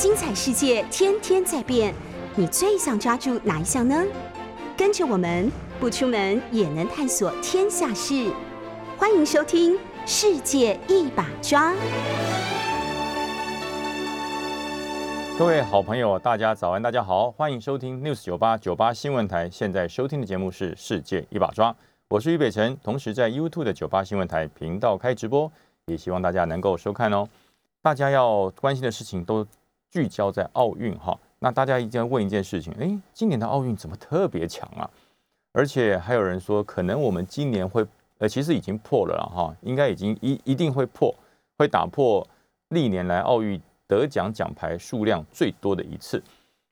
精彩世界天天在变，你最想抓住哪一项呢？跟着我们不出门也能探索天下事，欢迎收听《世界一把抓》。各位好朋友，大家早安，大家好，欢迎收听 News 九八九八新闻台。现在收听的节目是《世界一把抓》，我是于北辰，同时在 YouTube 的九八新闻台频道开直播，也希望大家能够收看哦。大家要关心的事情都。聚焦在奥运哈，那大家一定要问一件事情：哎，今年的奥运怎么特别强啊？而且还有人说，可能我们今年会，呃，其实已经破了了哈，应该已经一一定会破，会打破历年来奥运得奖奖牌数量最多的一次。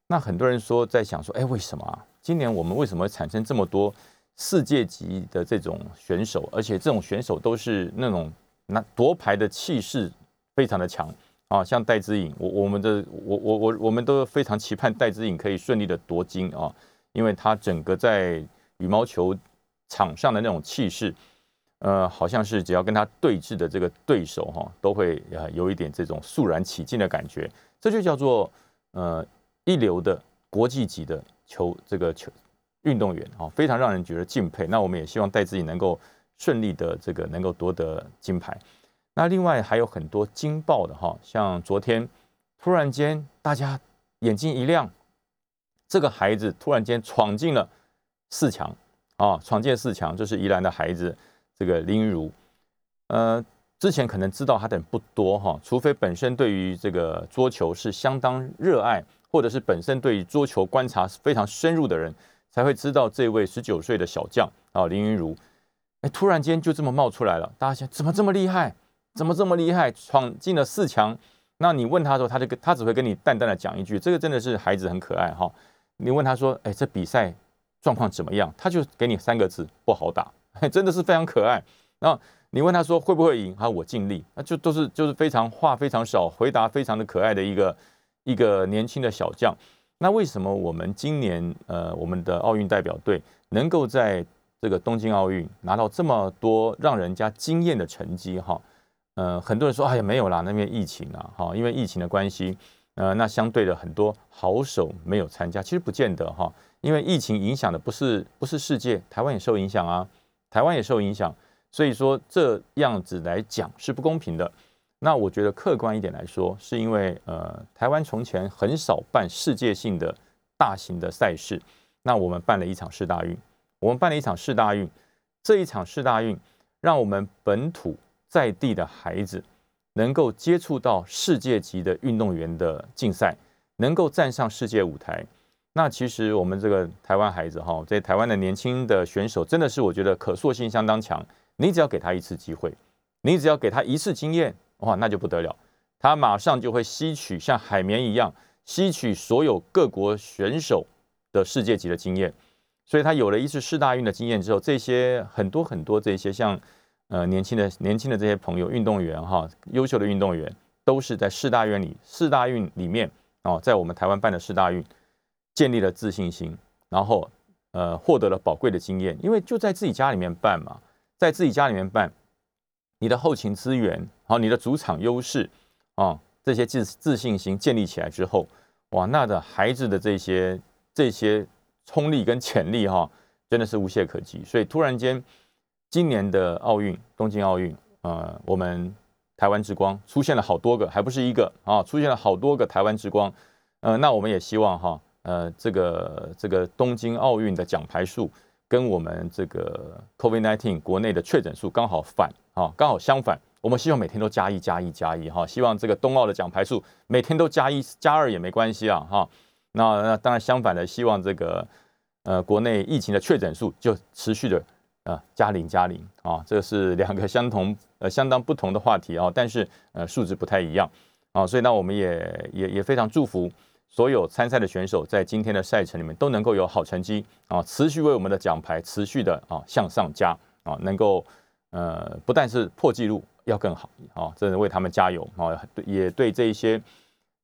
那很多人说在想说，哎，为什么啊？今年我们为什么产生这么多世界级的这种选手？而且这种选手都是那种那夺牌的气势非常的强。啊，像戴资颖，我我们的我我我我们都非常期盼戴资颖可以顺利的夺金啊，因为他整个在羽毛球场上的那种气势，呃，好像是只要跟他对峙的这个对手哈，都会呃有一点这种肃然起敬的感觉，这就叫做呃一流的国际级的球这个球运动员啊，非常让人觉得敬佩。那我们也希望戴资颖能够顺利的这个能够夺得金牌。那另外还有很多惊爆的哈，像昨天突然间大家眼睛一亮，这个孩子突然间闯进了四强啊，闯进四强，就是宜兰的孩子，这个林云如，呃，之前可能知道他的人不多哈，除非本身对于这个桌球是相当热爱，或者是本身对于桌球观察非常深入的人，才会知道这位十九岁的小将啊林云如，哎，突然间就这么冒出来了，大家想怎么这么厉害？怎么这么厉害，闯进了四强？那你问他的时候，他就跟他只会跟你淡淡的讲一句：“这个真的是孩子很可爱哈。”你问他说：“哎，这比赛状况怎么样？”他就给你三个字：“不好打。”真的是非常可爱。然后你问他说：“会不会赢？”他我尽力。那就都是就是非常话非常少，回答非常的可爱的一个一个年轻的小将。那为什么我们今年呃我们的奥运代表队能够在这个东京奥运拿到这么多让人家惊艳的成绩哈？呃，很多人说，哎呀，没有啦，那边疫情啊，哈，因为疫情的关系，呃，那相对的很多好手没有参加，其实不见得哈，因为疫情影响的不是不是世界，台湾也受影响啊，台湾也受影响，所以说这样子来讲是不公平的。那我觉得客观一点来说，是因为呃，台湾从前很少办世界性的大型的赛事，那我们办了一场世大运，我们办了一场世大运，这一场世大运让我们本土。在地的孩子能够接触到世界级的运动员的竞赛，能够站上世界舞台，那其实我们这个台湾孩子哈，在台湾的年轻的选手真的是我觉得可塑性相当强。你只要给他一次机会，你只要给他一次经验，哇，那就不得了，他马上就会吸取像海绵一样吸取所有各国选手的世界级的经验。所以他有了一次世大运的经验之后，这些很多很多这些像。呃，年轻的年轻的这些朋友，运动员哈，优秀的运动员，都是在四大运里，四大运里面哦，在我们台湾办的四大运，建立了自信心，然后呃，获得了宝贵的经验，因为就在自己家里面办嘛，在自己家里面办，你的后勤资源，好，你的主场优势啊，这些自自信心建立起来之后，哇，那的孩子的这些这些冲力跟潜力哈，真的是无懈可击，所以突然间。今年的奥运，东京奥运，呃，我们台湾之光出现了好多个，还不是一个啊，出现了好多个台湾之光，呃，那我们也希望哈，呃，这个这个东京奥运的奖牌数跟我们这个 COVID-19 国内的确诊数刚好反啊，刚好相反，我们希望每天都加一加一加一哈，希望这个冬奥的奖牌数每天都加一加二也没关系啊哈，那那当然相反的，希望这个呃国内疫情的确诊数就持续的。啊，加零加零啊，这是两个相同呃相当不同的话题啊，但是呃数值不太一样啊，所以呢，我们也也也非常祝福所有参赛的选手在今天的赛程里面都能够有好成绩啊，持续为我们的奖牌持续的啊向上加啊，能够呃不但是破纪录要更好啊，真的为他们加油啊，对也对这一些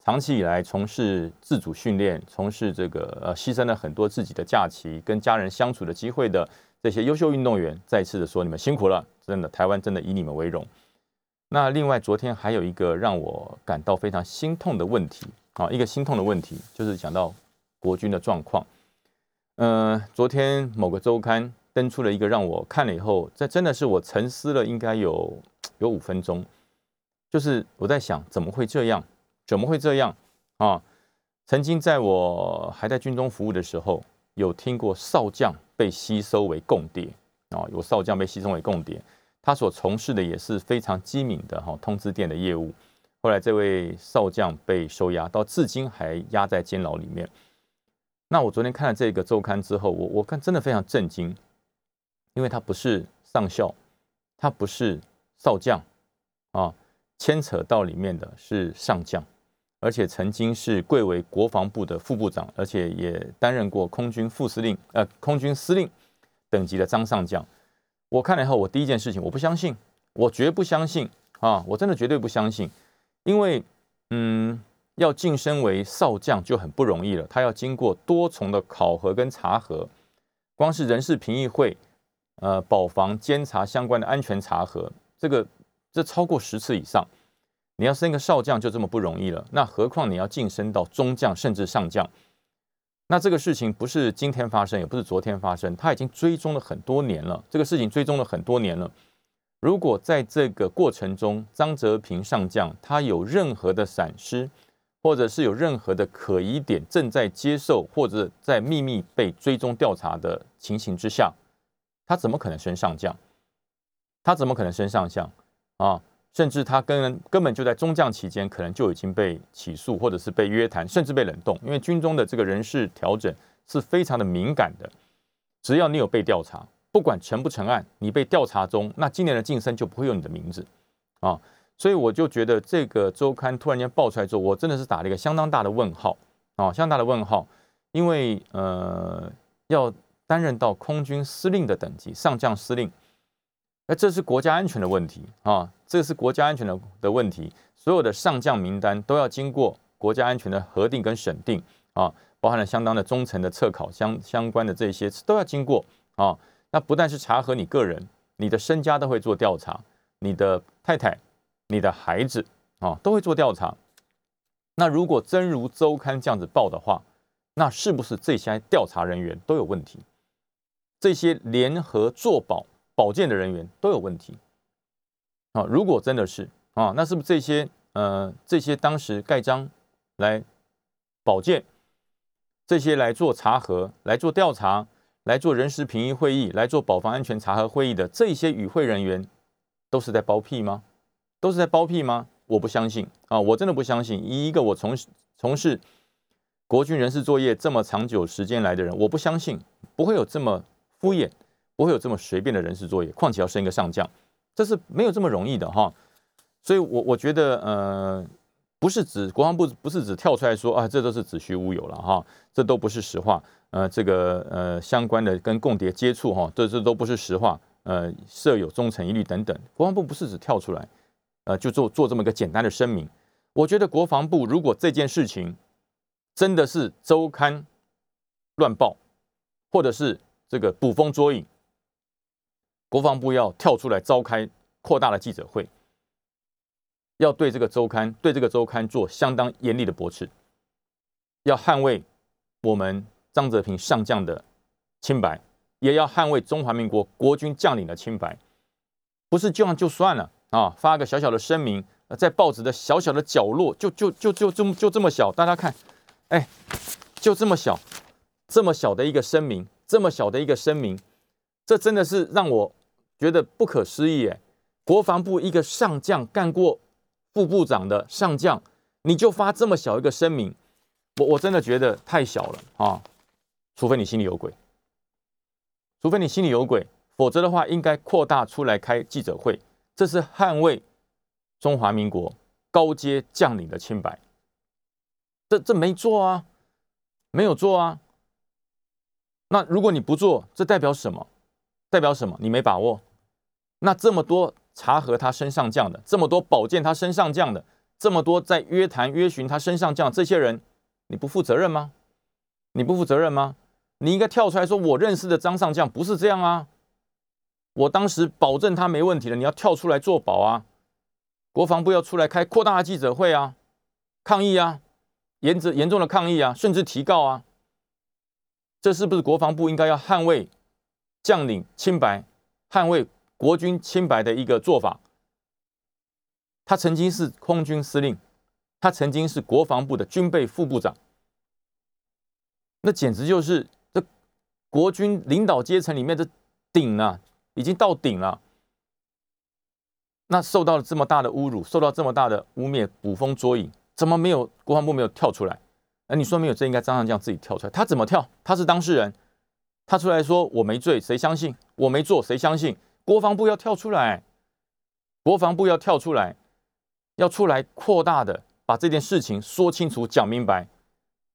长期以来从事自主训练、从事这个呃牺牲了很多自己的假期跟家人相处的机会的。这些优秀运动员再次的说：“你们辛苦了，真的，台湾真的以你们为荣。”那另外，昨天还有一个让我感到非常心痛的问题啊，一个心痛的问题，就是讲到国军的状况。呃，昨天某个周刊登出了一个让我看了以后，这真的是我沉思了应该有有五分钟，就是我在想怎么会这样？怎么会这样啊？曾经在我还在军中服务的时候，有听过少将被吸收为共谍啊，有少将被吸收为共谍，他所从事的也是非常机敏的哈通知电的业务。后来这位少将被收押，到至今还压在监牢里面。那我昨天看了这个周刊之后，我我看真的非常震惊，因为他不是上校，他不是少将啊，牵扯到里面的是上将。而且曾经是贵为国防部的副部长，而且也担任过空军副司令、呃空军司令等级的张上将。我看了以后，我第一件事情，我不相信，我绝不相信啊！我真的绝对不相信，因为嗯，要晋升为少将就很不容易了，他要经过多重的考核跟查核，光是人事评议会、呃保防监察相关的安全查核，这个这超过十次以上。你要升个少将就这么不容易了，那何况你要晋升到中将甚至上将？那这个事情不是今天发生，也不是昨天发生，他已经追踪了很多年了。这个事情追踪了很多年了。如果在这个过程中，张泽平上将他有任何的闪失，或者是有任何的可疑点正在接受或者在秘密被追踪调查的情形之下，他怎么可能升上将？他怎么可能升上将啊？甚至他根根本就在中将期间，可能就已经被起诉，或者是被约谈，甚至被冷冻。因为军中的这个人事调整是非常的敏感的，只要你有被调查，不管成不成案，你被调查中，那今年的晋升就不会有你的名字啊。所以我就觉得这个周刊突然间爆出来之后，我真的是打了一个相当大的问号啊，相当大的问号，因为呃，要担任到空军司令的等级，上将司令。那这是国家安全的问题啊，这是国家安全的的问题。所有的上将名单都要经过国家安全的核定跟审定啊，包含了相当的忠诚的测考相相关的这些都要经过啊。那不但是查核你个人，你的身家都会做调查，你的太太、你的孩子啊都会做调查。那如果真如周刊这样子报的话，那是不是这些调查人员都有问题？这些联合作保？保荐的人员都有问题啊！如果真的是啊，那是不是这些呃这些当时盖章来保荐，这些来做查核、来做调查、来做人事评议会议、来做保防安全查核会议的这些与会人员，都是在包庇吗？都是在包庇吗？我不相信啊！我真的不相信。以一个我从从事国军人事作业这么长久时间来的人，我不相信不会有这么敷衍。不会有这么随便的人事作业，况且要升一个上将，这是没有这么容易的哈。所以，我我觉得，呃，不是指国防部不是指跳出来说啊，这都是子虚乌有了哈，这都不是实话。呃，这个呃相关的跟共谍接触哈，这这都不是实话。呃，设有忠诚疑虑等等，国防部不是只跳出来，呃，就做做这么一个简单的声明。我觉得国防部如果这件事情真的是周刊乱报，或者是这个捕风捉影。国防部要跳出来召开扩大的记者会，要对这个周刊对这个周刊做相当严厉的驳斥，要捍卫我们张泽平上将的清白，也要捍卫中华民国国军将领的清白。不是这样就算了啊！发个小小的声明，在报纸的小小的角落，就就就就这么就这么小，大家看，哎，就这么小，这么小的一个声明，这么小的一个声明，这真的是让我。觉得不可思议哎！国防部一个上将干过副部长的上将，你就发这么小一个声明，我我真的觉得太小了啊！除非你心里有鬼，除非你心里有鬼，否则的话应该扩大出来开记者会，这是捍卫中华民国高阶将领的清白。这这没做啊，没有做啊。那如果你不做，这代表什么？代表什么？你没把握？那这么多查核他身上降的，这么多保荐他身上降的，这么多在约谈约询他身上降这些人，你不负责任吗？你不负责任吗？你应该跳出来说，我认识的张上将不是这样啊！我当时保证他没问题了，你要跳出来做保啊！国防部要出来开扩大记者会啊，抗议啊！严着严重的抗议啊，甚至提告啊。这是不是国防部应该要捍卫将领清白、捍卫国军清白的一个做法？他曾经是空军司令，他曾经是国防部的军备副部长，那简直就是这国军领导阶层里面的顶啊，已经到顶了。那受到了这么大的侮辱，受到这么大的污蔑，捕风捉影，怎么没有国防部没有跳出来？那你说没有，这应该张上将自己跳出来。他怎么跳？他是当事人，他出来说我没罪，谁相信？我没做，谁相信？国防部要跳出来，国防部要跳出来。要出来扩大的把这件事情说清楚、讲明白，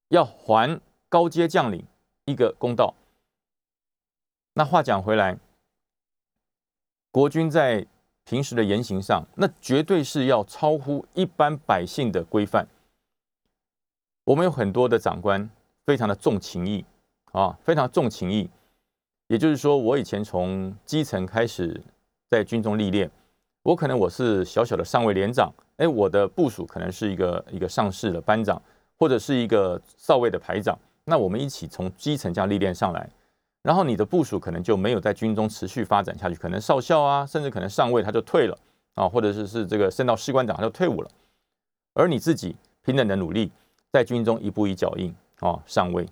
要还高阶将领一个公道。那话讲回来，国军在平时的言行上，那绝对是要超乎一般百姓的规范。我们有很多的长官非常的重情义啊，非常重情义。也就是说，我以前从基层开始在军中历练，我可能我是小小的上尉连长。哎，我的部署可能是一个一个上士的班长，或者是一个少尉的排长。那我们一起从基层这样历练上来，然后你的部署可能就没有在军中持续发展下去，可能少校啊，甚至可能上尉他就退了啊，或者是是这个升到士官长他就退伍了。而你自己平等的努力，在军中一步一脚印啊，上尉、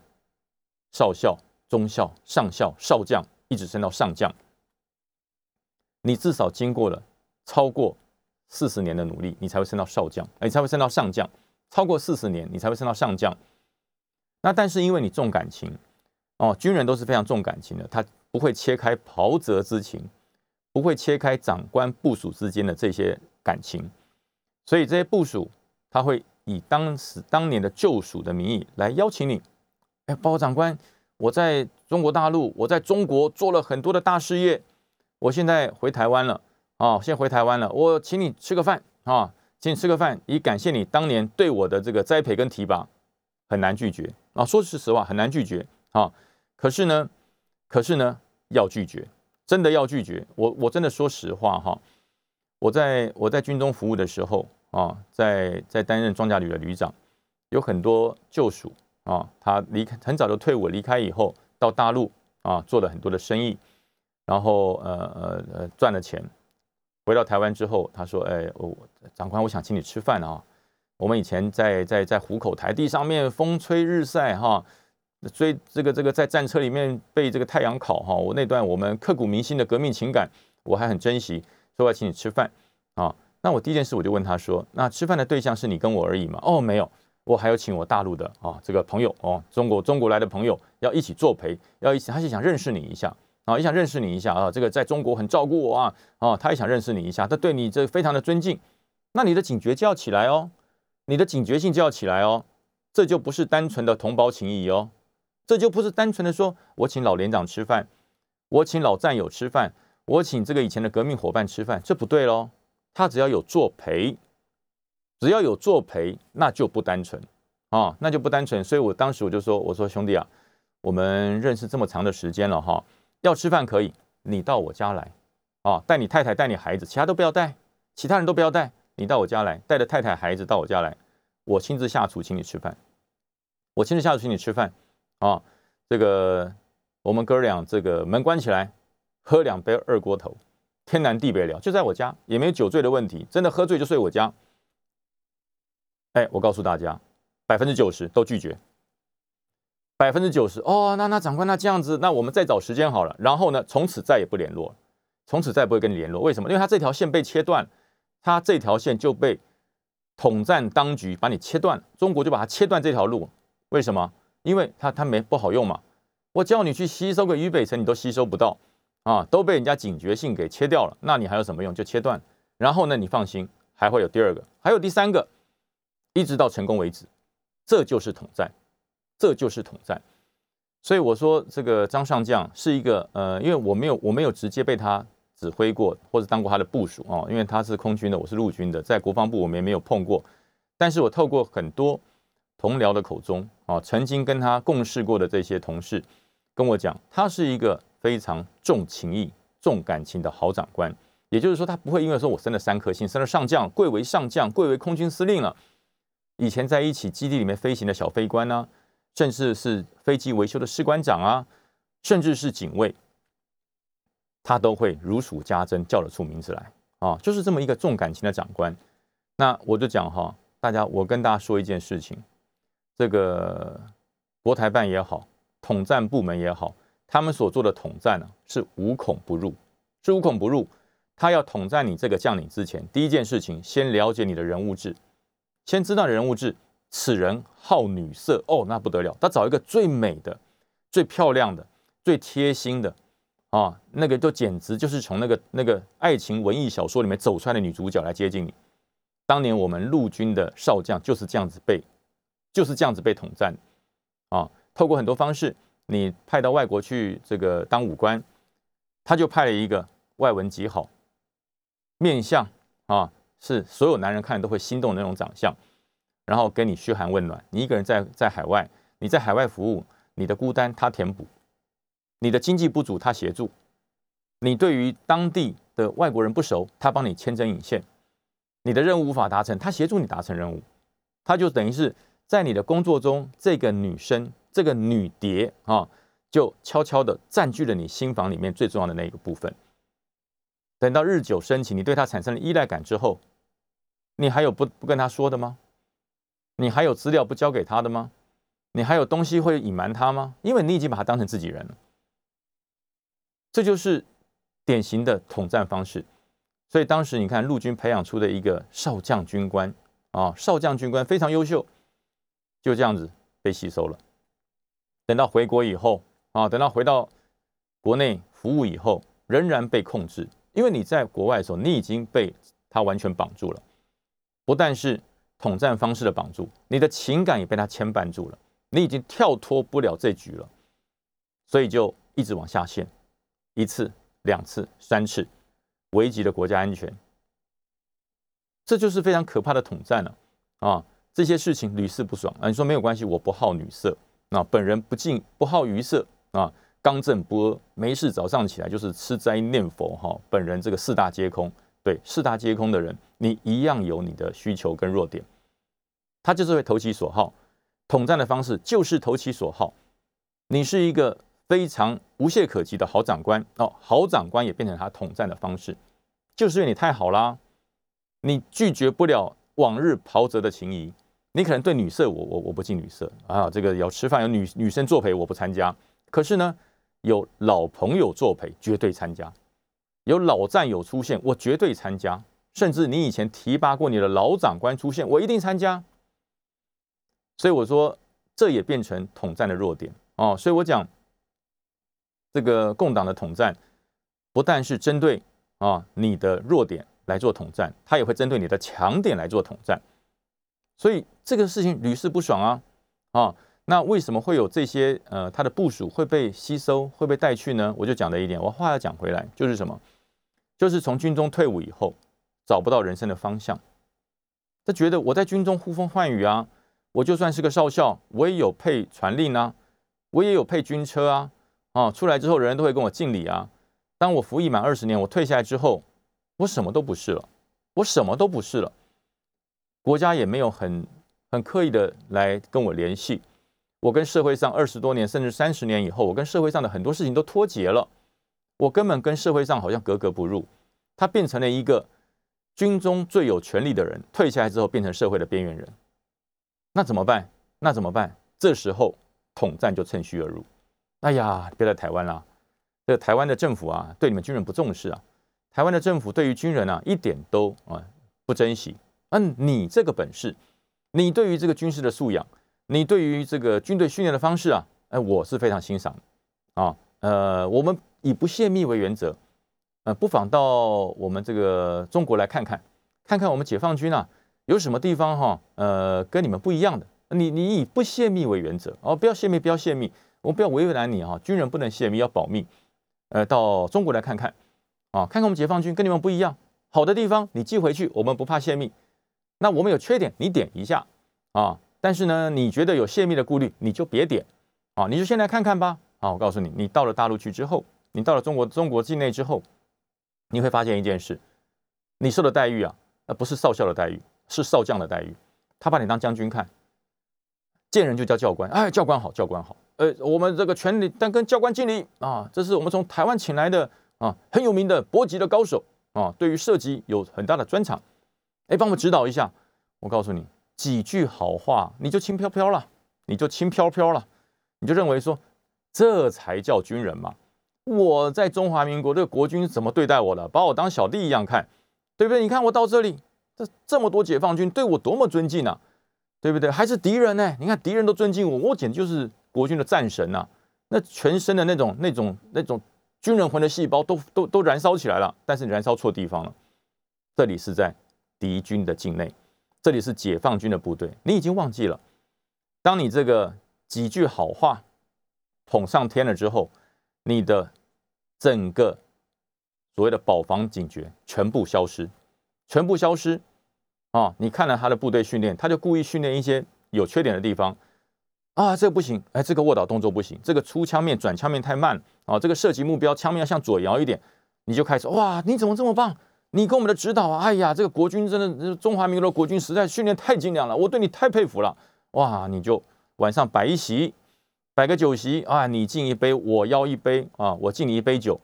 少校、中校、上校、少将，一直升到上将，你至少经过了超过。四十年的努力，你才会升到少将，哎，才会升到上将。超过四十年，你才会升到上将。那但是因为你重感情哦，军人都是非常重感情的，他不会切开袍泽之情，不会切开长官部署之间的这些感情，所以这些部署他会以当时当年的救赎的名义来邀请你。哎，报告长官，我在中国大陆，我在中国做了很多的大事业，我现在回台湾了。哦，先回台湾了，我请你吃个饭啊，请你吃个饭，以感谢你当年对我的这个栽培跟提拔，很难拒绝啊。说句实话，很难拒绝啊。可是呢，可是呢，要拒绝，真的要拒绝。我我真的说实话哈，我在我在军中服务的时候啊，在在担任装甲旅的旅长，有很多旧属啊，他离开很早就退伍，离开以后到大陆啊，做了很多的生意，然后呃呃呃赚了钱。回到台湾之后，他说：“哎，我长官，我想请你吃饭啊。我们以前在在在虎口台地上面风吹日晒哈，追这个这个在战车里面被这个太阳烤哈。我那段我们刻骨铭心的革命情感，我还很珍惜，说要请你吃饭啊。那我第一件事我就问他说：那吃饭的对象是你跟我而已吗？哦，没有，我还有请我大陆的啊这个朋友哦，中国中国来的朋友要一起作陪，要一起，他是想认识你一下。”啊，也想认识你一下啊！这个在中国很照顾我啊！啊，他也想认识你一下，他对你这非常的尊敬。那你的警觉就要起来哦，你的警觉性就要起来哦。这就不是单纯的同胞情谊哦，这就不是单纯的说我请老连长吃饭，我请老战友吃饭，我请这个以前的革命伙伴吃饭，这不对喽。他只要有作陪，只要有作陪，那就不单纯啊，那就不单纯。所以我当时我就说，我说兄弟啊，我们认识这么长的时间了哈。要吃饭可以，你到我家来，啊，带你太太，带你孩子，其他都不要带，其他人都不要带，你到我家来，带着太太孩子到我家来，我亲自下厨请你吃饭，我亲自下厨请你吃饭，啊，这个我们哥俩这个门关起来，喝两杯二锅头，天南地北聊，就在我家，也没有酒醉的问题，真的喝醉就睡我家。哎，我告诉大家，百分之九十都拒绝。百分之九十哦，那那长官那这样子，那我们再找时间好了。然后呢，从此再也不联络，从此再也不会跟你联络。为什么？因为他这条线被切断，他这条线就被统战当局把你切断，中国就把它切断这条路。为什么？因为他他没不好用嘛。我叫你去吸收个渝北辰，你都吸收不到啊，都被人家警觉性给切掉了。那你还有什么用？就切断。然后呢，你放心，还会有第二个，还有第三个，一直到成功为止。这就是统战。这就是统战，所以我说这个张上将是一个呃，因为我没有我没有直接被他指挥过或者当过他的部署哦，因为他是空军的，我是陆军的，在国防部我们也没有碰过，但是我透过很多同僚的口中啊，曾经跟他共事过的这些同事跟我讲，他是一个非常重情义、重感情的好长官，也就是说，他不会因为说我升了三颗星，升了上将，贵为上将，贵为空军司令了，以前在一起基地里面飞行的小飞官啊，甚至是飞机维修的士官长啊，甚至是警卫，他都会如数家珍，叫得出名字来啊，就是这么一个重感情的长官。那我就讲哈，大家，我跟大家说一件事情，这个国台办也好，统战部门也好，他们所做的统战呢，是无孔不入，是无孔不入。他要统战你这个将领之前，第一件事情，先了解你的人物志，先知道人物志。此人好女色，哦，那不得了，他找一个最美的、最漂亮的、最贴心的啊，那个就简直就是从那个那个爱情文艺小说里面走出来的女主角来接近你。当年我们陆军的少将就是这样子被，就是这样子被统战啊。透过很多方式，你派到外国去这个当武官，他就派了一个外文极好。面相啊，是所有男人看了都会心动的那种长相，然后跟你嘘寒问暖。你一个人在在海外，你在海外服务，你的孤单他填补，你的经济不足他协助，你对于当地的外国人不熟，他帮你牵针引线，你的任务无法达成，他协助你达成任务，他就等于是在你的工作中，这个女生，这个女蝶啊，就悄悄的占据了你心房里面最重要的那一个部分。等到日久生情，你对他产生了依赖感之后，你还有不不跟他说的吗？你还有资料不交给他的吗？你还有东西会隐瞒他吗？因为你已经把他当成自己人了。这就是典型的统战方式。所以当时你看陆军培养出的一个少将军官啊，少将军官非常优秀，就这样子被吸收了。等到回国以后啊，等到回到国内服务以后，仍然被控制。因为你在国外的时候，你已经被他完全绑住了，不但是统战方式的绑住，你的情感也被他牵绊住了，你已经跳脱不了这局了，所以就一直往下陷，一次、两次、三次，危及了国家安全，这就是非常可怕的统战了啊！这些事情屡试不爽啊！你说没有关系，我不好女色啊，本人不近不好鱼色啊。刚正不阿，没事早上起来就是吃斋念佛哈。本人这个四大皆空，对四大皆空的人，你一样有你的需求跟弱点。他就是会投其所好，统战的方式就是投其所好。你是一个非常无懈可击的好长官哦，好长官也变成他统战的方式，就是因为你太好啦，你拒绝不了往日袍泽的情谊。你可能对女色，我我我不近女色啊，这个要吃饭有女女生作陪，我不参加。可是呢？有老朋友作陪，绝对参加；有老战友出现，我绝对参加。甚至你以前提拔过你的老长官出现，我一定参加。所以我说，这也变成统战的弱点哦。所以我讲，这个共党的统战，不但是针对啊你的弱点来做统战，他也会针对你的强点来做统战。所以这个事情屡试不爽啊啊！那为什么会有这些呃，他的部署会被吸收、会被带去呢？我就讲了一点，我话要讲回来，就是什么？就是从军中退伍以后，找不到人生的方向。他觉得我在军中呼风唤雨啊，我就算是个少校，我也有配传令啊，我也有配军车啊，啊，出来之后人人都会跟我敬礼啊。当我服役满二十年，我退下来之后，我什么都不是了，我什么都不是了，国家也没有很很刻意的来跟我联系。我跟社会上二十多年，甚至三十年以后，我跟社会上的很多事情都脱节了。我根本跟社会上好像格格不入。他变成了一个军中最有权力的人，退下来之后变成社会的边缘人。那怎么办？那怎么办？这时候统战就趁虚而入。哎呀，别来台湾啦！这台湾的政府啊，对你们军人不重视啊。台湾的政府对于军人啊，一点都啊不珍惜。嗯，你这个本事，你对于这个军事的素养。你对于这个军队训练的方式啊，哎，我是非常欣赏的啊。呃，我们以不泄密为原则，呃，不妨到我们这个中国来看看，看看我们解放军啊有什么地方哈，呃，跟你们不一样的。你你以不泄密为原则哦，不要泄密，不要泄密，我们不要为难你哈。军人不能泄密，要保密。呃，到中国来看看啊，看看我们解放军跟你们不一样，好的地方你寄回去，我们不怕泄密。那我们有缺点，你点一下啊。但是呢，你觉得有泄密的顾虑，你就别点啊，你就先来看看吧。啊，我告诉你，你到了大陆去之后，你到了中国中国境内之后，你会发现一件事，你受的待遇啊，那不是少校的待遇，是少将的待遇。他把你当将军看，见人就叫教官，哎，教官好，教官好。呃，我们这个权力，但跟教官敬礼啊，这是我们从台湾请来的啊，很有名的搏击的高手啊，对于射击有很大的专长，哎，帮我指导一下。我告诉你几句好话，你就轻飘飘了，你就轻飘飘了，你就认为说这才叫军人嘛。我在中华民国这个国军怎么对待我的？把我当小弟一样看，对不对？你看我到这里，这这么多解放军对我多么尊敬啊，对不对？还是敌人呢？你看敌人都尊敬我，我简直就是国军的战神呐！那全身的那种、那种、那种军人魂的细胞都都都燃烧起来了。但是燃烧错地方了，这里是在敌军的境内，这里是解放军的部队，你已经忘记了。当你这个几句好话捧上天了之后，你的。整个所谓的保防警觉全部消失，全部消失啊！你看了他的部队训练，他就故意训练一些有缺点的地方啊，这个不行，哎，这个卧倒动作不行，这个出枪面转枪面太慢啊，这个射击目标枪面要向左摇一点，你就开始哇，你怎么这么棒？你跟我们的指导啊，哎呀，这个国军真的中华民国的国军实在训练太精良了，我对你太佩服了哇！你就晚上摆一席。摆个酒席啊，你敬一杯，我邀一杯啊，我敬你一杯酒，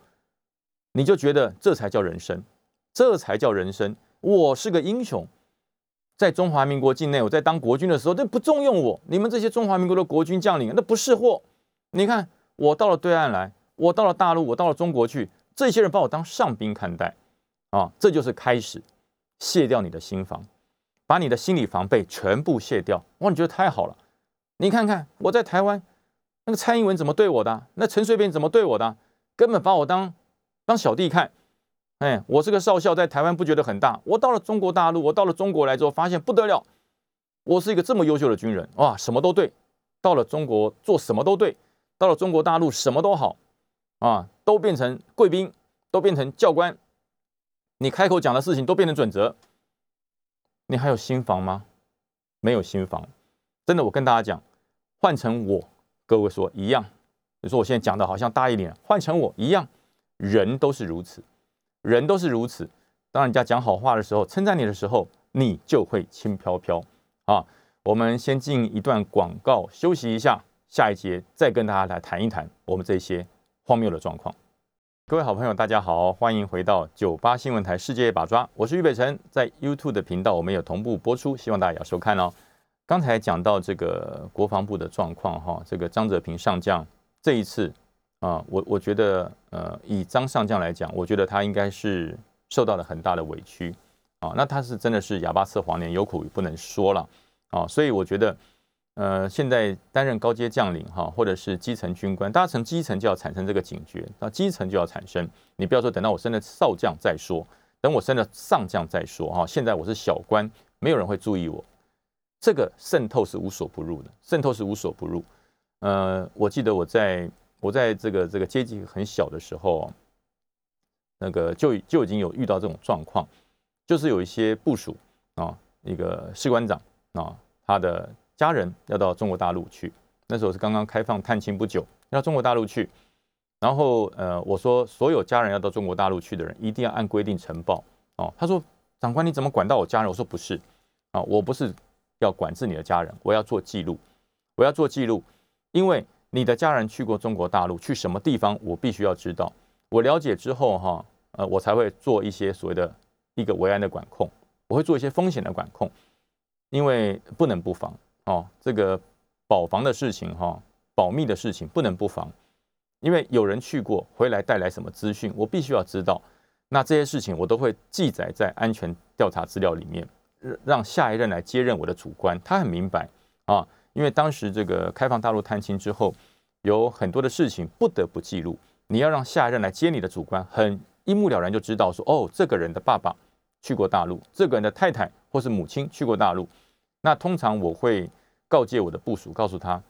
你就觉得这才叫人生，这才叫人生。我是个英雄，在中华民国境内，我在当国军的时候，那不重用我，你们这些中华民国的国军将领，那不是货。你看，我到了对岸来，我到了大陆，我到了中国去，这些人把我当上宾看待啊，这就是开始卸掉你的心防，把你的心理防备全部卸掉。哇，你觉得太好了？你看看我在台湾。那个蔡英文怎么对我的？那陈水扁怎么对我的？根本把我当当小弟看。哎，我是个少校，在台湾不觉得很大。我到了中国大陆，我到了中国来之后，发现不得了，我是一个这么优秀的军人哇，什么都对。到了中国做什么都对，到了中国大陆什么都好啊，都变成贵宾，都变成教官。你开口讲的事情都变成准则。你还有心防吗？没有心防。真的，我跟大家讲，换成我。各位说一样，你说我现在讲的好像大一点，换成我一样，人都是如此，人都是如此。当人家讲好话的时候，称赞你的时候，你就会轻飘飘啊。我们先进一段广告，休息一下，下一节再跟大家来谈一谈我们这些荒谬的状况。各位好朋友，大家好，欢迎回到九八新闻台世界一把抓，我是俞北辰，在 YouTube 的频道我们有同步播出，希望大家要收看哦。刚才讲到这个国防部的状况哈，这个张泽平上将这一次啊，我我觉得呃，以张上将来讲，我觉得他应该是受到了很大的委屈啊。那他是真的是哑巴吃黄连，有苦不能说了啊。所以我觉得呃，现在担任高阶将领哈，或者是基层军官，大家从基层就要产生这个警觉，那基层就要产生。你不要说等到我升了少将再说，等我升了上将再说哈。现在我是小官，没有人会注意我。这个渗透是无所不入的，渗透是无所不入。呃，我记得我在我在这个这个阶级很小的时候，那个就就已经有遇到这种状况，就是有一些部署啊，一个士官长啊，他的家人要到中国大陆去，那时候是刚刚开放探亲不久，要中国大陆去，然后呃，我说所有家人要到中国大陆去的人，一定要按规定呈报哦。他说长官你怎么管到我家人？我说不是啊，我不是。要管制你的家人，我要做记录，我要做记录，因为你的家人去过中国大陆，去什么地方，我必须要知道。我了解之后，哈，呃，我才会做一些所谓的一个维安的管控，我会做一些风险的管控，因为不能不防哦。这个保防的事情，哈，保密的事情不能不防，因为有人去过回来带来什么资讯，我必须要知道。那这些事情我都会记载在安全调查资料里面。让下一任来接任我的主官，他很明白啊，因为当时这个开放大陆探亲之后，有很多的事情不得不记录。你要让下一任来接你的主官，很一目了然就知道说，哦，这个人的爸爸去过大陆，这个人的太太或是母亲去过大陆。那通常我会告诫我的部属，告诉他，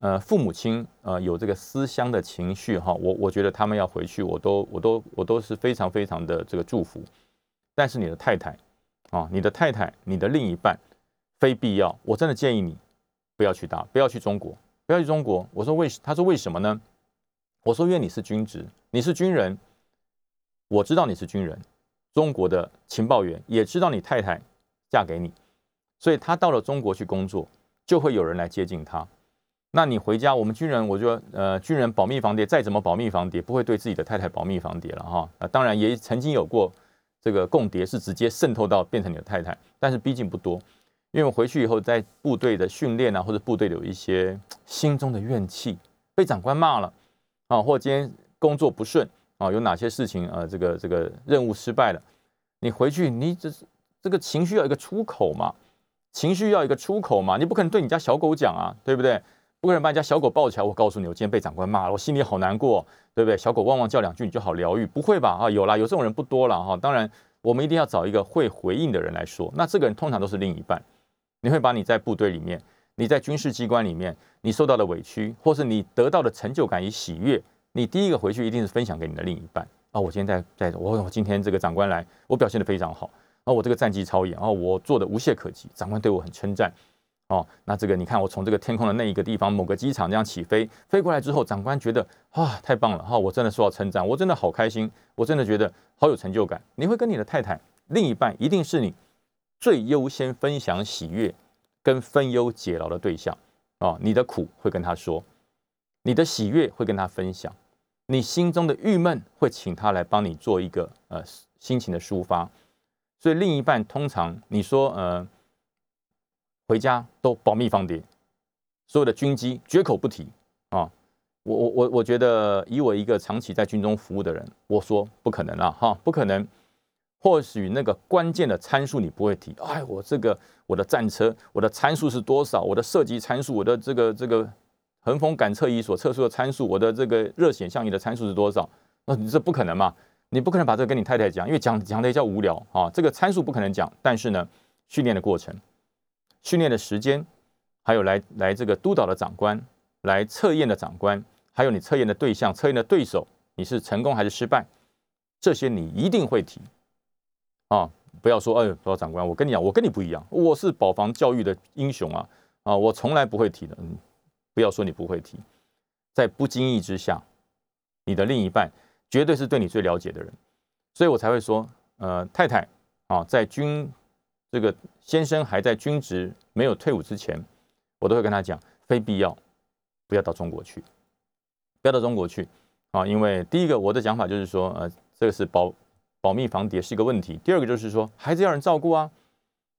呃，父母亲呃有这个思乡的情绪哈，我我觉得他们要回去，我都我都我都是非常非常的这个祝福。但是你的太太。啊，你的太太，你的另一半，非必要，我真的建议你不要去大，不要去中国，不要去中国。我说为，他说为什么呢？我说因为你是军职，你是军人，我知道你是军人，中国的情报员也知道你太太嫁给你，所以他到了中国去工作，就会有人来接近他。那你回家，我们军人，我就，呃，军人保密防谍，再怎么保密防谍，不会对自己的太太保密防谍了哈。啊，当然也曾经有过这个共谍是直接渗透到变成你的太太，但是毕竟不多。因为回去以后，在部队的训练啊，或者部队有一些心中的怨气，被长官骂了啊，或今天工作不顺啊，有哪些事情啊，这个这个任务失败了，你回去，你这这个情绪要一个出口嘛，情绪要一个出口嘛，你不可能对你家小狗讲啊，对不对？不可能把你家小狗抱起来，我告诉你，我今天被长官骂了，我心里好难过，对不对？小狗汪汪叫两句，你就好疗愈，不会吧？啊，有啦，有这种人不多了哈。当然，我们一定要找一个会回应的人来说，那这个人通常都是另一半。你会把你在部队里面，你在军事机关里面，你受到的委屈，或是你得到的成就感与喜悦，你第一个回去一定是分享给你的另一半啊。我今天在在，我我今天这个长官来，我表现的非常好，啊，我这个战绩超严，啊，我做的无懈可击，长官对我很称赞。哦，那这个你看，我从这个天空的那一个地方，某个机场这样起飞，飞过来之后，长官觉得啊，太棒了哈，我真的受到称赞，我真的好开心，我真的觉得好有成就感。你会跟你的太太、另一半，一定是你最优先分享喜悦跟分忧解劳的对象啊。你的苦会跟他说，你的喜悦会跟他分享，你心中的郁闷会请他来帮你做一个呃心情的抒发。所以另一半通常你说呃。回家都保密防谍，所有的军机绝口不提啊！我我我我觉得，以我一个长期在军中服务的人，我说不可能啊！哈，不可能。或许那个关键的参数你不会提，哎，我这个我的战车，我的参数是多少？我的射击参数，我的这个这个横风感测仪所测出的参数，我的这个热显像仪的参数是多少？那你这不可能嘛？你不可能把这个跟你太太讲，因为讲讲的也叫无聊啊！这个参数不可能讲，但是呢，训练的过程。训练的时间，还有来来这个督导的长官，来测验的长官，还有你测验的对象、测验的对手，你是成功还是失败？这些你一定会提啊！不要说，哎，督导长官，我跟你讲，我跟你不一样，我是保防教育的英雄啊！啊，我从来不会提的。嗯，不要说你不会提，在不经意之下，你的另一半绝对是对你最了解的人，所以我才会说，呃，太太啊，在军。这个先生还在军职没有退伍之前，我都会跟他讲，非必要不要到中国去，不要到中国去啊！因为第一个，我的讲法就是说，呃，这个是保保密防谍是一个问题。第二个就是说，孩子要人照顾啊，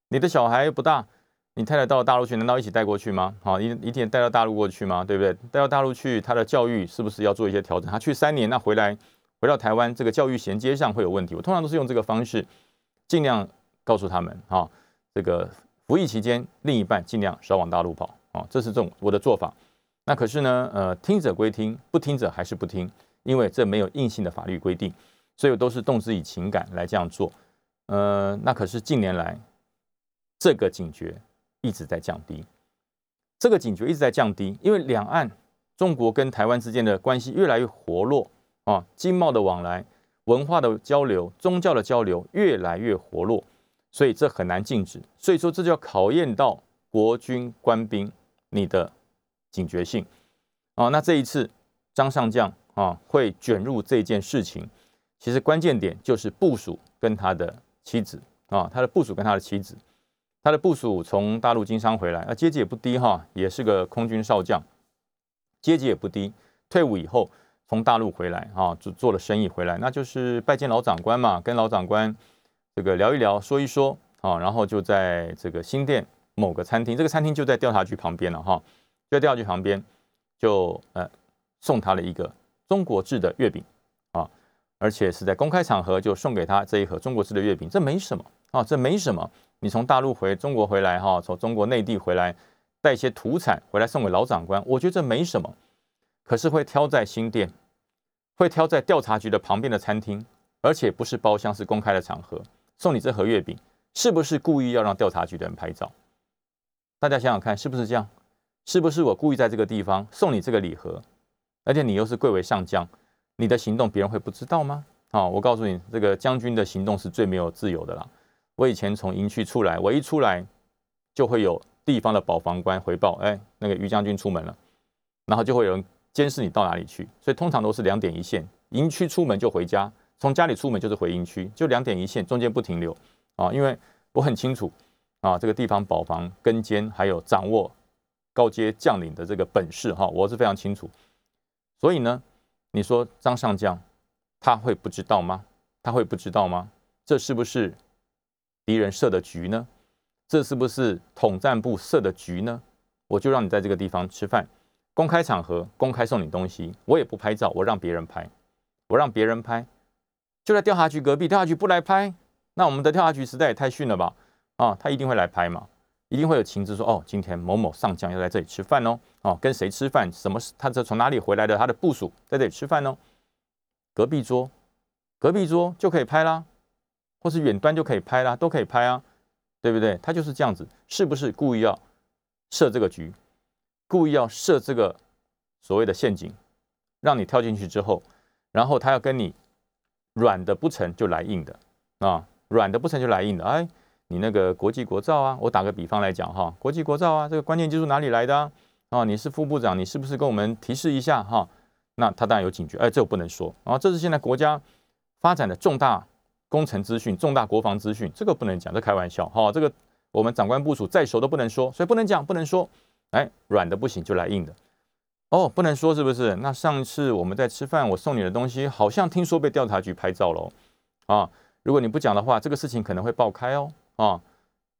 你的小孩不大，你太太到大陆去，难道一起带过去吗？好，一一定带到大陆过去吗？对不对？带到大陆去，他的教育是不是要做一些调整？他去三年，那回来回到台湾，这个教育衔接上会有问题。我通常都是用这个方式，尽量。告诉他们啊，这个服役期间，另一半尽量少往大陆跑啊，这是这种我的做法。那可是呢，呃，听者归听，不听者还是不听，因为这没有硬性的法律规定，所以都是动之以情感来这样做。呃，那可是近年来，这个警觉一直在降低，这个警觉一直在降低，因为两岸中国跟台湾之间的关系越来越活络啊，经贸的往来、文化的交流、宗教的交流越来越活络。所以这很难禁止，所以说这就要考验到国军官兵你的警觉性啊。那这一次张上将啊会卷入这件事情，其实关键点就是部署跟他的妻子啊，他的部署跟他的妻子，他的部署从大陆经商回来，啊阶级也不低哈，也是个空军少将，阶级也不低，退伍以后从大陆回来啊，做做了生意回来，那就是拜见老长官嘛，跟老长官。这个聊一聊，说一说啊，然后就在这个新店某个餐厅，这个餐厅就在调查局旁边了哈，就在调查局旁边，就呃送他了一个中国制的月饼啊，而且是在公开场合就送给他这一盒中国制的月饼，这没什么啊，这没什么。你从大陆回中国回来哈，从中国内地回来带一些土产回来送给老长官，我觉得这没什么。可是会挑在新店，会挑在调查局的旁边的餐厅，而且不是包厢，是公开的场合。送你这盒月饼，是不是故意要让调查局的人拍照？大家想想看，是不是这样？是不是我故意在这个地方送你这个礼盒，而且你又是贵为上将，你的行动别人会不知道吗？啊，我告诉你，这个将军的行动是最没有自由的啦。我以前从营区出来，我一出来就会有地方的保防官回报，哎，那个于将军出门了，然后就会有人监视你到哪里去，所以通常都是两点一线，营区出门就回家。从家里出门就是回营区，就两点一线，中间不停留啊！因为我很清楚啊，这个地方保防跟监，还有掌握高阶将领的这个本事哈，我是非常清楚。所以呢，你说张上将他会不知道吗？他会不知道吗？这是不是敌人设的局呢？这是不是统战部设的局呢？我就让你在这个地方吃饭，公开场合公开送你东西，我也不拍照，我让别人拍，我让别人拍，就在调查局隔壁，调查局不来拍，那我们的调查局实在也太逊了吧？啊，他一定会来拍嘛，一定会有情资说，哦，今天某某上将要在这里吃饭哦，哦，跟谁吃饭？什么？他这从哪里回来的？他的部署在这里吃饭哦，隔壁桌，隔壁桌就可以拍啦，或是远端就可以拍啦，都可以拍啊，对不对？他就是这样子，是不是故意要设这个局，故意要设这个所谓的陷阱，让你跳进去之后，然后他要跟你软的不成就来硬的啊，软的不成就来硬的，哎。你那个国际国造啊，我打个比方来讲哈，国际国造啊，这个关键技术哪里来的啊？你是副部长，你是不是跟我们提示一下哈？那他当然有警觉，哎，这我不能说啊，这是现在国家发展的重大工程资讯、重大国防资讯，这个不能讲，这开玩笑哈。这个我们长官部署再熟都不能说，所以不能讲，不能说。哎，软的不行就来硬的，哦，不能说是不是？那上次我们在吃饭，我送你的东西，好像听说被调查局拍照了哦啊。如果你不讲的话，这个事情可能会爆开哦。啊，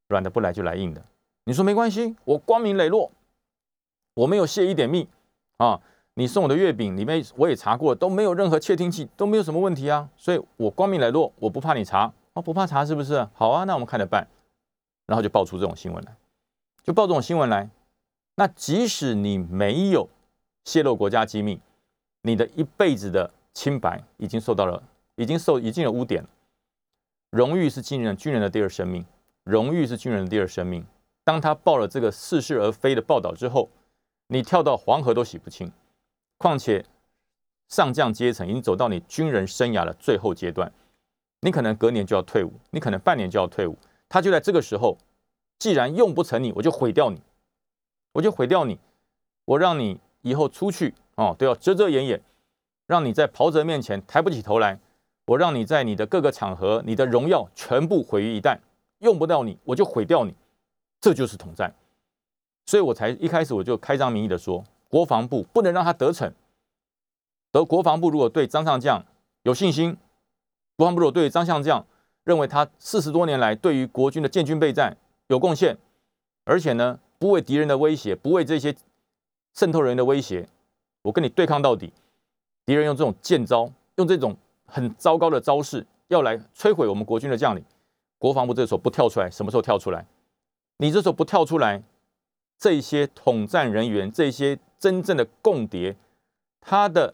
软的不来就来硬的。你说没关系，我光明磊落，我没有泄一点密啊。你送我的月饼里面我也查过，都没有任何窃听器，都没有什么问题啊。所以我光明磊落，我不怕你查啊，不怕查是不是？好啊，那我们看着办。然后就爆出这种新闻来，就爆这种新闻来。那即使你没有泄露国家机密，你的一辈子的清白已经受到了，已经受已经有污点了。荣誉是军人军人的第二生命，荣誉是军人的第二生命。当他报了这个似是而非的报道之后，你跳到黄河都洗不清。况且上将阶层已经走到你军人生涯的最后阶段，你可能隔年就要退伍，你可能半年就要退伍。他就在这个时候，既然用不成你，我就毁掉你，我就毁掉你，我让你以后出去哦都要遮遮掩掩，让你在袍泽面前抬不起头来。我让你在你的各个场合，你的荣耀全部毁于一旦，用不到你，我就毁掉你，这就是统战。所以我才一开始我就开张名义的说，国防部不能让他得逞。得国防部如果对张上将有信心，国防部如果对张上将认为他四十多年来对于国军的建军备战有贡献，而且呢不为敌人的威胁，不为这些渗透人员的威胁，我跟你对抗到底。敌人用这种剑招，用这种。很糟糕的招式，要来摧毁我们国军的将领。国防部这时候不跳出来，什么时候跳出来？你这时候不跳出来，这些统战人员，这些真正的共谍，他的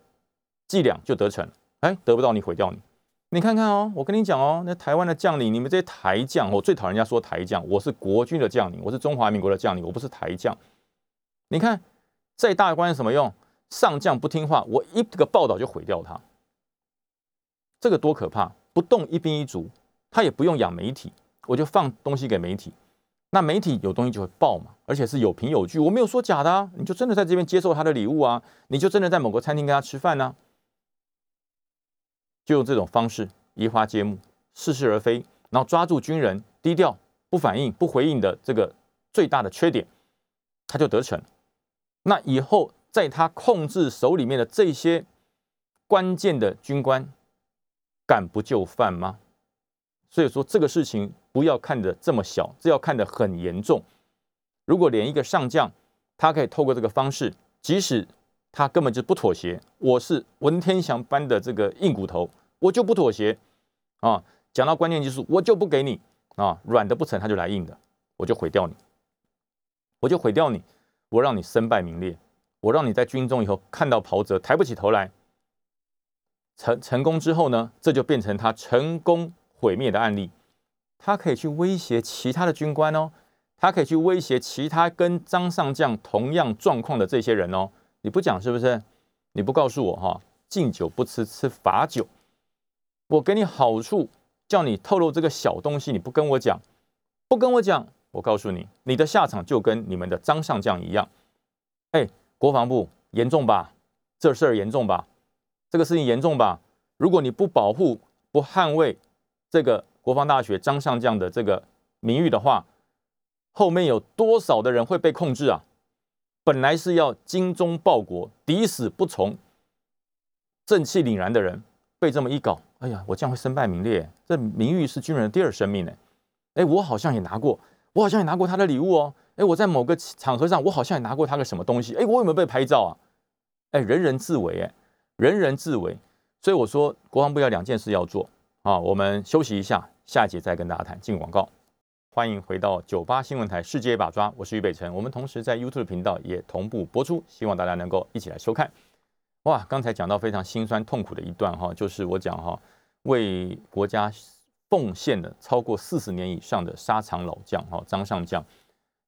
伎俩就得逞。哎，得不到你毁掉你。你看看哦，我跟你讲哦，那台湾的将领，你们这些台将，我最讨人家说台将。我是国军的将领，我是中华民国的将领，我不是台将。你看再大的官有什么用？上将不听话，我一个报道就毁掉他。这个多可怕！不动一兵一卒，他也不用养媒体，我就放东西给媒体，那媒体有东西就会报嘛，而且是有凭有据，我没有说假的啊，你就真的在这边接受他的礼物啊，你就真的在某个餐厅跟他吃饭呢，就用这种方式移花接木，似是而非，然后抓住军人低调不反应不回应的这个最大的缺点，他就得逞。那以后在他控制手里面的这些关键的军官。敢不就范吗？所以说这个事情不要看得这么小，这要看得很严重。如果连一个上将，他可以透过这个方式，即使他根本就不妥协，我是文天祥般的这个硬骨头，我就不妥协啊！讲到关键技术，我就不给你啊，软的不成，他就来硬的，我就毁掉你，我就毁掉你，我让你身败名裂，我让你在军中以后看到袍泽抬不起头来。成成功之后呢，这就变成他成功毁灭的案例。他可以去威胁其他的军官哦，他可以去威胁其他跟张上将同样状况的这些人哦。你不讲是不是？你不告诉我哈，敬酒不吃吃罚酒。我给你好处，叫你透露这个小东西，你不跟我讲，不跟我讲，我告诉你，你的下场就跟你们的张上将一样。哎，国防部严重吧？这事儿严重吧？这个事情严重吧？如果你不保护、不捍卫这个国防大学张上将的这个名誉的话，后面有多少的人会被控制啊？本来是要精忠报国、抵死不从、正气凛然的人，被这么一搞，哎呀，我这样会身败名裂。这名誉是军人的第二生命呢。哎，我好像也拿过，我好像也拿过他的礼物哦。哎，我在某个场合上，我好像也拿过他个什么东西。哎，我有没有被拍照啊？哎，人人自危，哎，人人自危。所以我说，国防部要两件事要做啊。我们休息一下，下一节再跟大家谈。进广告。欢迎回到九八新闻台《世界一把抓》，我是于北辰。我们同时在 YouTube 频道也同步播出，希望大家能够一起来收看。哇，刚才讲到非常心酸痛苦的一段哈，就是我讲哈，为国家奉献了超过四十年以上的沙场老将哈张上将，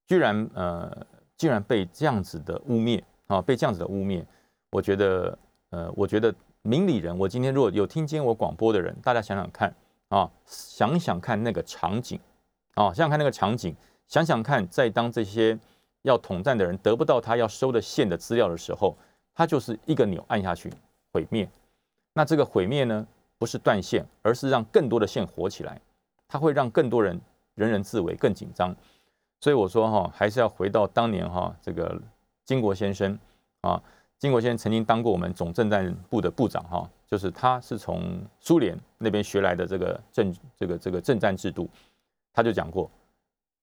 居然呃，竟然被这样子的污蔑啊，被这样子的污蔑，我觉得呃，我觉得明理人，我今天如果有听见我广播的人，大家想想看啊，想想看那个场景。啊，想想看那个场景，想想看，在当这些要统战的人得不到他要收的线的资料的时候，他就是一个钮按下去毁灭。那这个毁灭呢，不是断线，而是让更多的线活起来。它会让更多人人人自危，更紧张。所以我说哈，还是要回到当年哈，这个金国先生啊，金国先生曾经当过我们总政战部的部长哈，就是他是从苏联那边学来的这个政这个这个政战制度。他就讲过，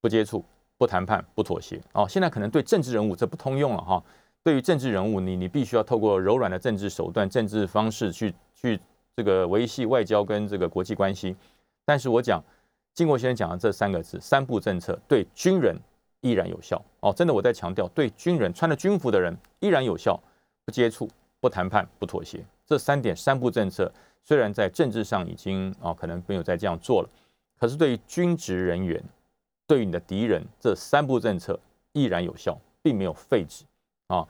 不接触、不谈判、不妥协。哦，现在可能对政治人物这不通用了哈。对于政治人物，你你必须要透过柔软的政治手段、政治方式去去这个维系外交跟这个国际关系。但是我讲，经国先生讲的这三个字“三步政策”，对军人依然有效。哦，真的我在强调，对军人穿着军服的人依然有效。不接触、不谈判、不妥协，这三点三步政策，虽然在政治上已经啊可能没有再这样做了。可是，对于军职人员，对于你的敌人，这三步政策依然有效，并没有废止啊！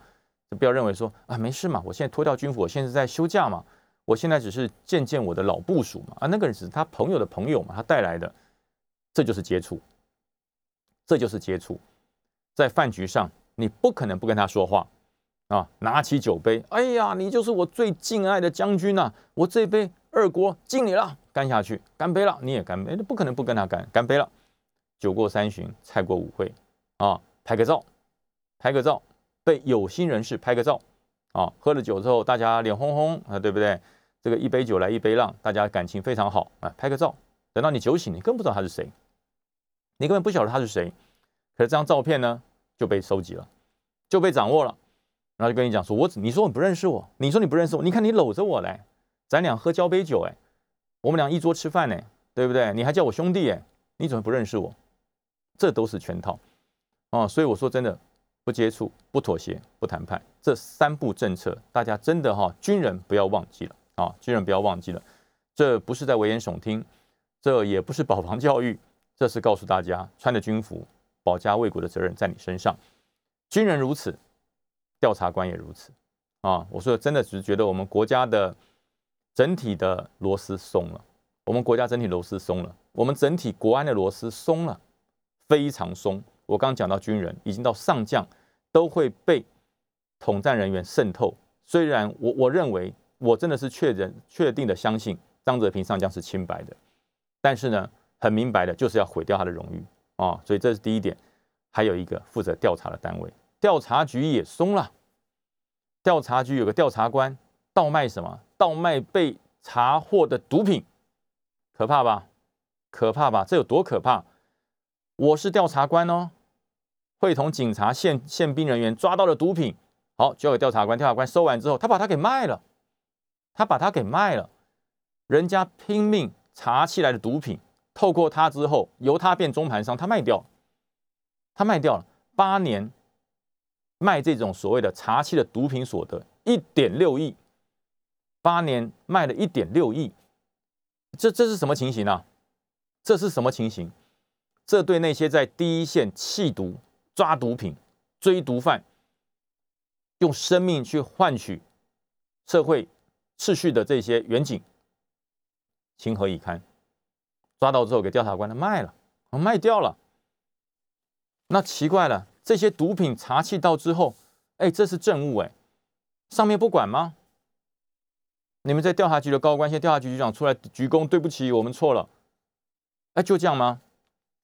就不要认为说啊，没事嘛，我现在脱掉军服，我现在在休假嘛，我现在只是见见我的老部属嘛，啊，那个人只是他朋友的朋友嘛，他带来的，这就是接触，这就是接触，在饭局上，你不可能不跟他说话啊！拿起酒杯，哎呀，你就是我最敬爱的将军呐，我这杯二国敬你了。干下去，干杯了，你也干杯，不可能不跟他干，干杯了。酒过三巡，菜过五会，啊，拍个照，拍个照，被有心人士拍个照，啊，喝了酒之后，大家脸红红啊，对不对？这个一杯酒来一杯浪，大家感情非常好啊，拍个照。等到你酒醒，你根本不知道他是谁，你根本不晓得他是谁。可是这张照片呢，就被收集了，就被掌握了，然后就跟你讲说，我你说你不认识我，你说你不认识我，你看你搂着我来，咱俩喝交杯酒，哎。我们俩一桌吃饭呢，对不对？你还叫我兄弟哎，你怎么不认识我？这都是圈套哦。所以我说真的，不接触、不妥协、不谈判，这三步政策，大家真的哈，军人不要忘记了啊！军人不要忘记了，这不是在危言耸听，这也不是保防教育，这是告诉大家，穿着军服保家卫国的责任在你身上。军人如此，调查官也如此啊！我说真的，只是觉得我们国家的。整体的螺丝松了，我们国家整体螺丝松了，我们整体国安的螺丝松了，非常松。我刚刚讲到军人，已经到上将都会被统战人员渗透。虽然我我认为我真的是确认确定的相信张泽平上将是清白的，但是呢，很明白的就是要毁掉他的荣誉啊。所以这是第一点。还有一个负责调查的单位，调查局也松了。调查局有个调查官倒卖什么？倒卖被查获的毒品，可怕吧？可怕吧？这有多可怕？我是调查官哦，会同警察、宪宪兵人员抓到了毒品，好交给调查官。调查官收完之后，他把它给卖了，他把它给卖了。人家拼命查起来的毒品，透过他之后，由他变中盘商，他卖掉，他卖掉了八年，卖这种所谓的查期的毒品所得一点六亿。八年卖了一点六亿，这这是什么情形呢？这是什么情形？这对那些在第一线弃毒、抓毒品、追毒贩，用生命去换取社会秩序的这些远景，情何以堪？抓到之后给调查官他卖了，卖掉了。那奇怪了，这些毒品查气到之后，哎，这是证物哎，上面不管吗？你们在调查局的高官，现在调查局局长出来鞠躬，对不起，我们错了。哎，就这样吗？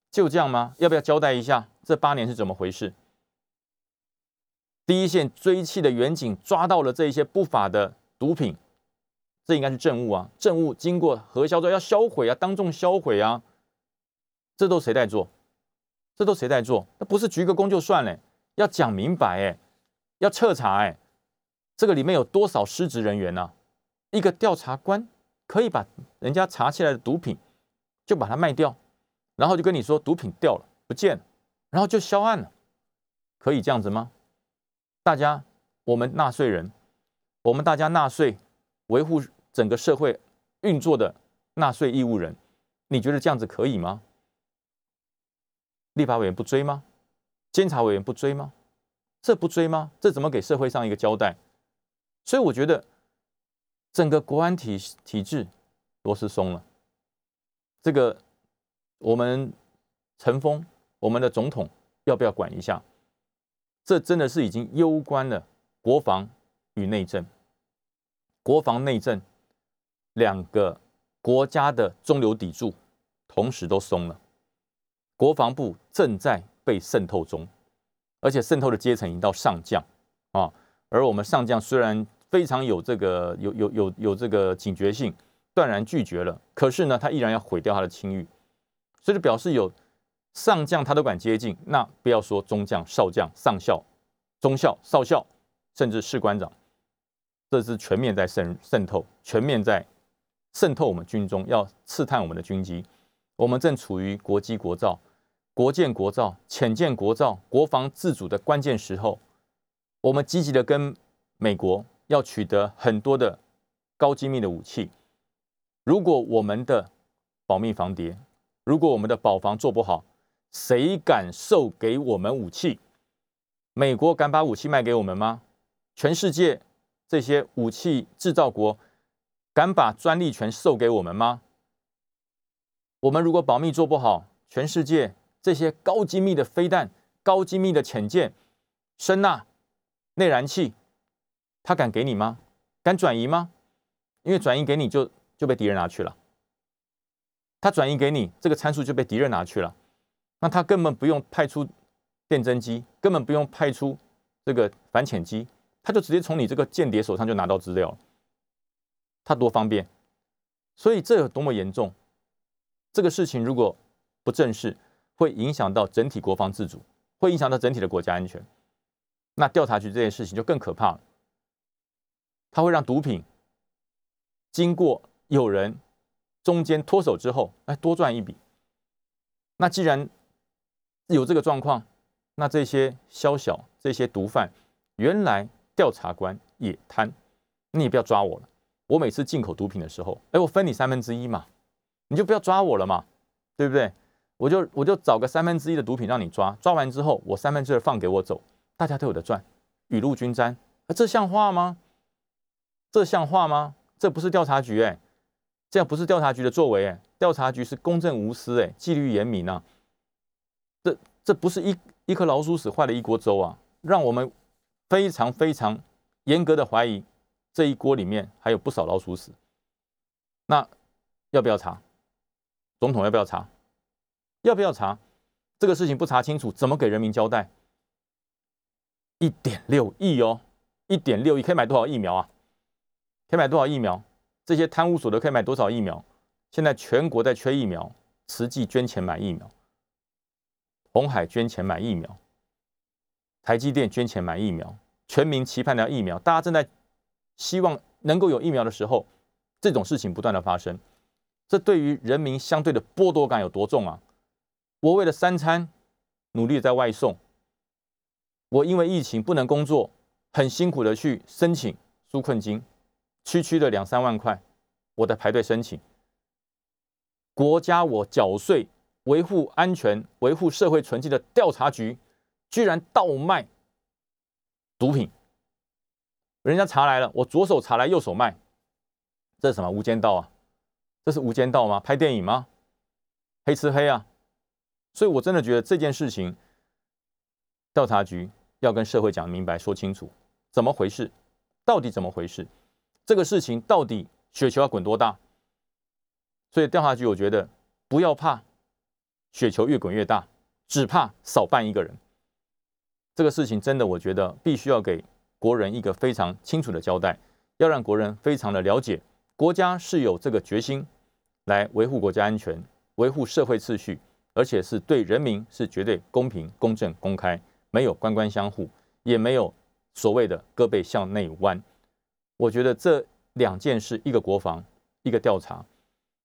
就这样吗？要不要交代一下？这八年是怎么回事？第一线追气的远景抓到了这一些不法的毒品，这应该是证物啊！证物经过核销之后要销毁啊，当众销毁啊，这都谁在做？这都谁在做？那不是鞠个躬就算了，要讲明白哎，要彻查哎，这个里面有多少失职人员呢？一个调查官可以把人家查起来的毒品就把它卖掉，然后就跟你说毒品掉了不见了，然后就销案了，可以这样子吗？大家，我们纳税人，我们大家纳税维护整个社会运作的纳税义务人，你觉得这样子可以吗？立法委员不追吗？监察委员不追吗？这不追吗？这怎么给社会上一个交代？所以我觉得。整个国安体体制螺丝松了，这个我们陈峰，我们的总统要不要管一下？这真的是已经攸关了国防与内政，国防内政两个国家的中流砥柱同时都松了，国防部正在被渗透中，而且渗透的阶层已经到上将啊，而我们上将虽然。非常有这个有有有有这个警觉性，断然拒绝了。可是呢，他依然要毁掉他的清誉，所以就表示有上将他都敢接近，那不要说中将、少将、上校、中校、少校，甚至士官长，这是全面在渗渗透，全面在渗透我们军中，要刺探我们的军机。我们正处于国机国造、国建国造、浅建国造、国防自主的关键时候，我们积极的跟美国。要取得很多的高机密的武器，如果我们的保密防谍，如果我们的保防做不好，谁敢售给我们武器？美国敢把武器卖给我们吗？全世界这些武器制造国敢把专利权授给我们吗？我们如果保密做不好，全世界这些高精密的飞弹、高精密的潜舰、声呐、内燃器。他敢给你吗？敢转移吗？因为转移给你就就被敌人拿去了。他转移给你，这个参数就被敌人拿去了。那他根本不用派出电侦机，根本不用派出这个反潜机，他就直接从你这个间谍手上就拿到资料。他多方便，所以这有多么严重？这个事情如果不正视，会影响到整体国防自主，会影响到整体的国家安全。那调查局这件事情就更可怕了。它会让毒品经过有人中间脱手之后，哎，多赚一笔。那既然有这个状况，那这些宵小、这些毒贩，原来调查官也贪，你也不要抓我了。我每次进口毒品的时候，哎，我分你三分之一嘛，你就不要抓我了嘛，对不对？我就我就找个三分之一的毒品让你抓，抓完之后，我三分之二放给我走，大家都有的赚，雨露均沾，啊，这像话吗？这像话吗？这不是调查局哎，这样不是调查局的作为哎，调查局是公正无私哎，纪律严明啊。这这不是一一颗老鼠屎坏了一锅粥啊，让我们非常非常严格的怀疑这一锅里面还有不少老鼠屎。那要不要查？总统要不要查？要不要查？这个事情不查清楚，怎么给人民交代？一点六亿哦，一点六亿可以买多少疫苗啊？可以买多少疫苗？这些贪污所得可以买多少疫苗？现在全国在缺疫苗，慈济捐钱买疫苗，红海捐钱买疫苗，台积电捐钱买疫苗，全民期盼的疫苗，大家正在希望能够有疫苗的时候，这种事情不断的发生，这对于人民相对的剥夺感有多重啊？我为了三餐努力在外送，我因为疫情不能工作，很辛苦的去申请纾困金。区区的两三万块，我在排队申请。国家我缴税维护安全、维护社会纯净的调查局，居然倒卖毒品。人家查来了，我左手查来，右手卖，这是什么无间道啊？这是无间道吗？拍电影吗？黑吃黑啊！所以我真的觉得这件事情，调查局要跟社会讲明白、说清楚，怎么回事？到底怎么回事？这个事情到底雪球要滚多大？所以调查局我觉得不要怕，雪球越滚越大，只怕少办一个人。这个事情真的，我觉得必须要给国人一个非常清楚的交代，要让国人非常的了解，国家是有这个决心来维护国家安全、维护社会秩序，而且是对人民是绝对公平、公正、公开，没有官官相护，也没有所谓的胳膊向内弯。我觉得这两件事，一个国防，一个调查，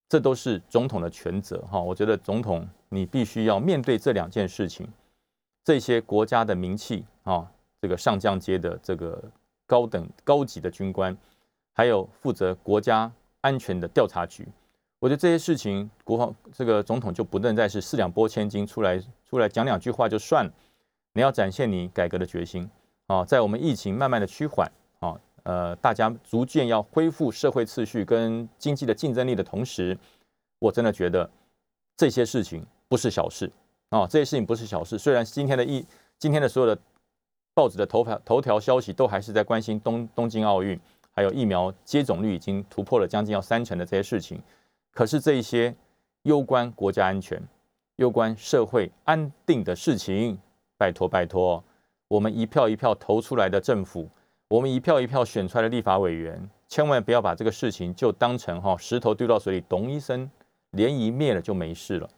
这都是总统的权责哈。我觉得总统你必须要面对这两件事情。这些国家的名气啊，这个上将阶的这个高等高级的军官，还有负责国家安全的调查局，我觉得这些事情，国防这个总统就不能再是四两拨千斤出来出来讲两句话就算了，你要展现你改革的决心啊！在我们疫情慢慢的趋缓啊，呃，大家逐渐要恢复社会秩序跟经济的竞争力的同时，我真的觉得这些事情不是小事。啊，这些事情不是小事。虽然今天的疫，今天的所有的报纸的头条头条消息都还是在关心东东京奥运，还有疫苗接种率已经突破了将近要三成的这些事情，可是这一些攸关国家安全、攸关社会安定的事情，拜托拜托，我们一票一票投出来的政府，我们一票一票选出来的立法委员，千万不要把这个事情就当成哈石头丢到水里，咚一声，涟漪灭了就没事了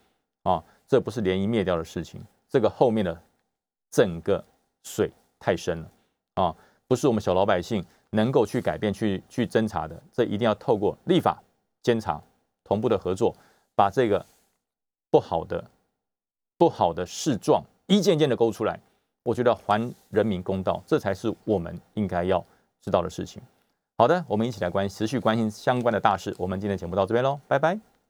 啊。这不是涟漪灭掉的事情，这个后面的整个水太深了啊，不是我们小老百姓能够去改变、去去侦查的。这一定要透过立法、监察同步的合作，把这个不好的、不好的事状一件件的勾出来。我觉得还人民公道，这才是我们应该要知道的事情。好的，我们一起来关持续关心相关的大事。我们今天节目到这边喽，拜拜。